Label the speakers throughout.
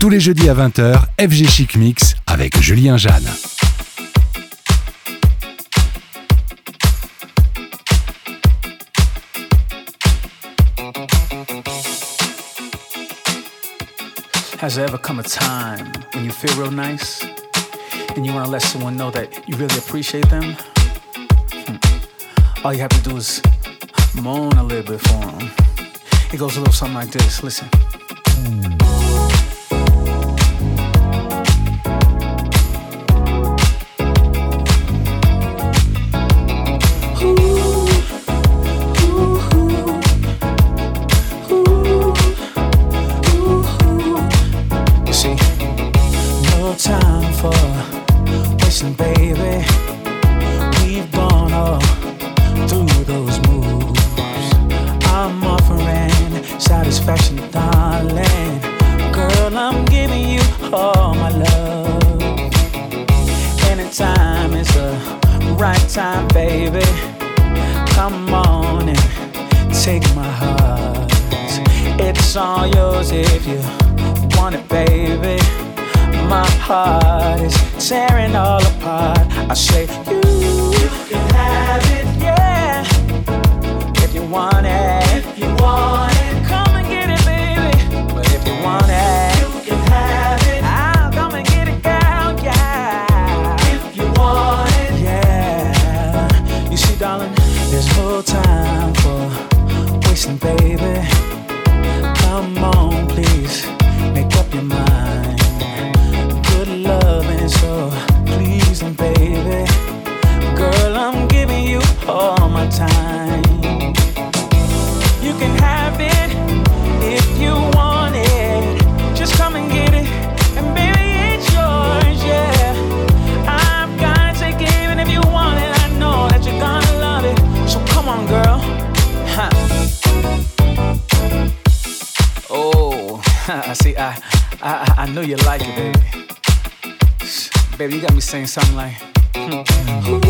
Speaker 1: Tous les jeudis à 20h, FG Chic Mix avec Julien Jeanne.
Speaker 2: Has there ever come a time when you feel real nice and you want to let someone know that you really appreciate them? Hmm. All you have to do is moan a little bit for them. It goes a little something like this. Listen. Saying something like, Listen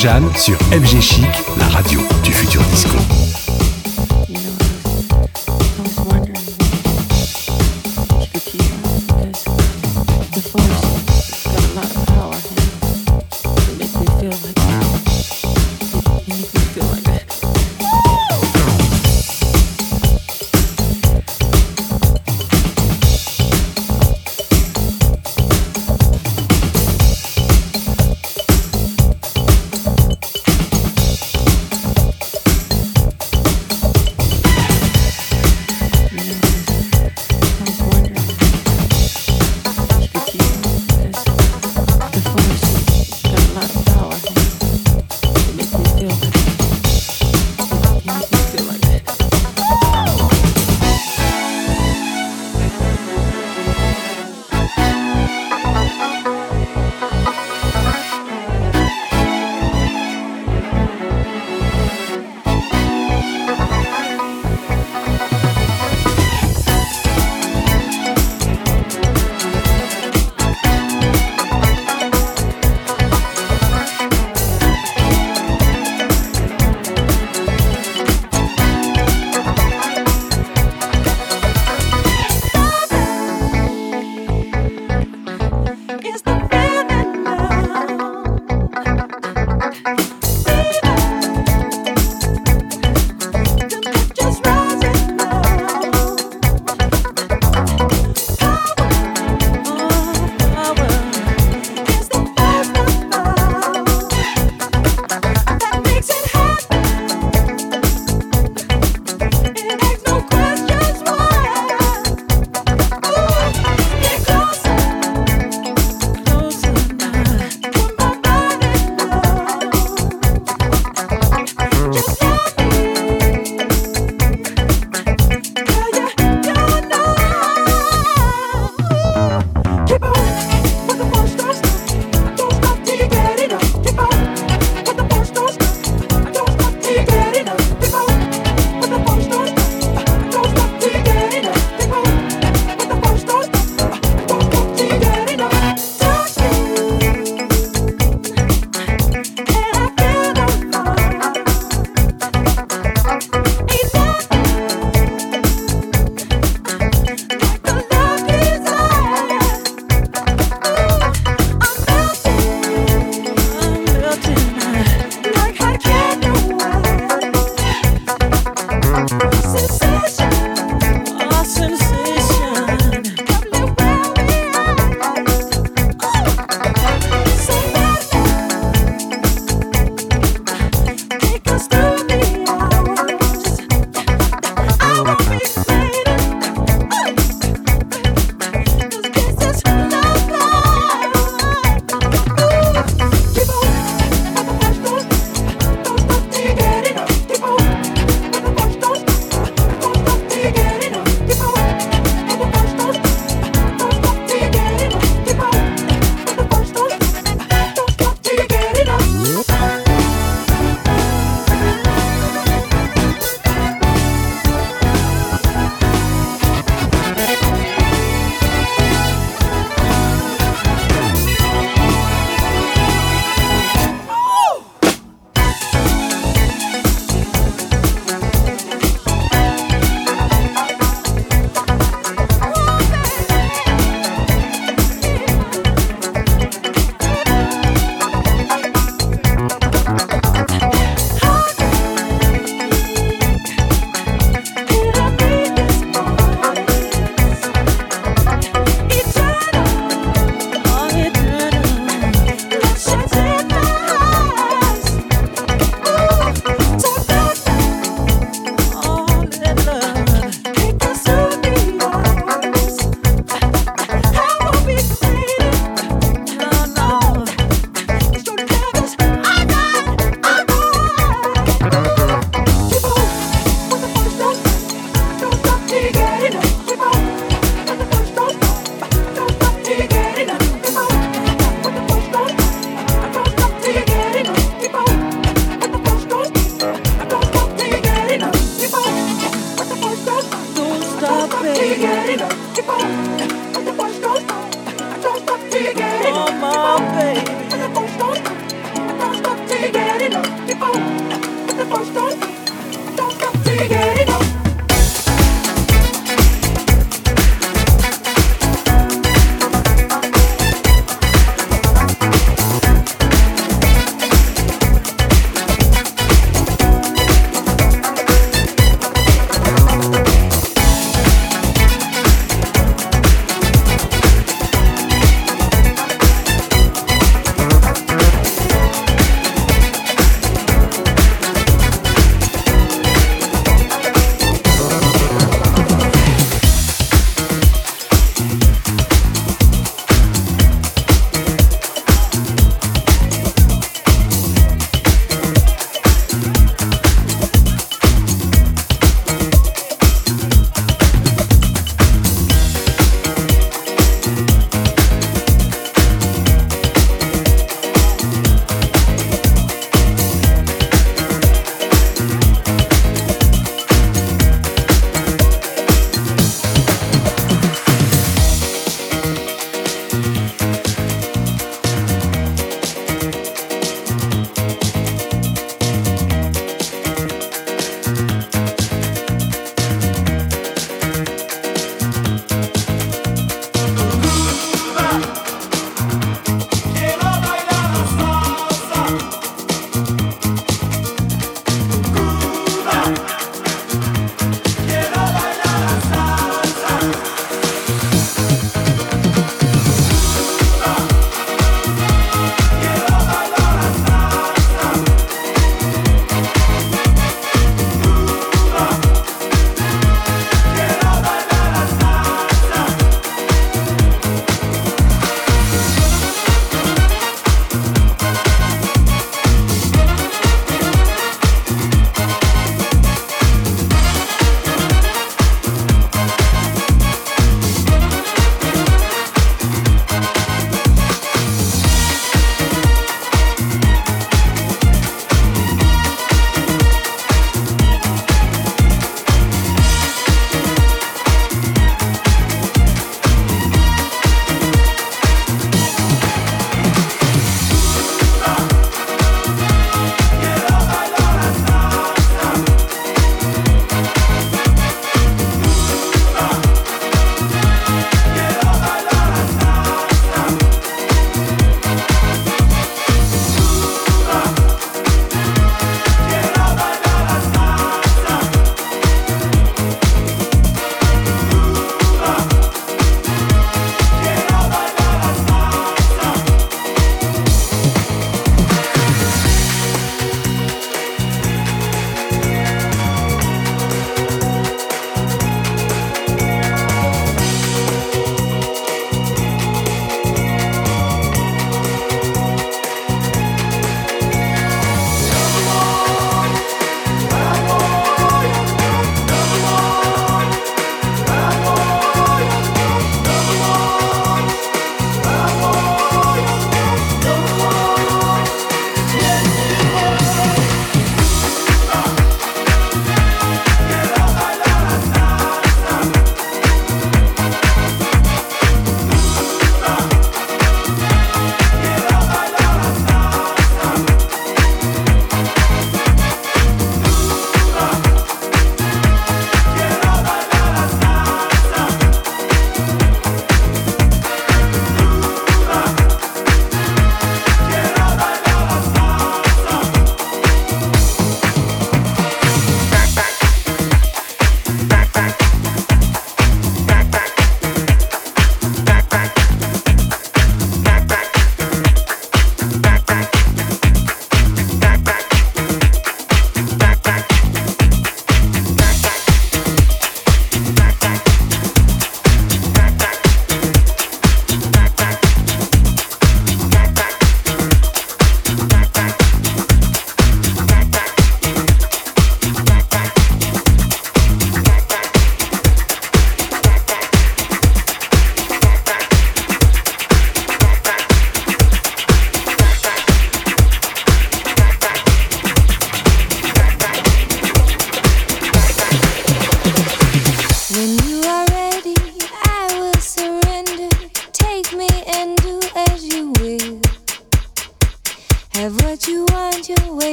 Speaker 3: Jeanne sur FG Chic, la radio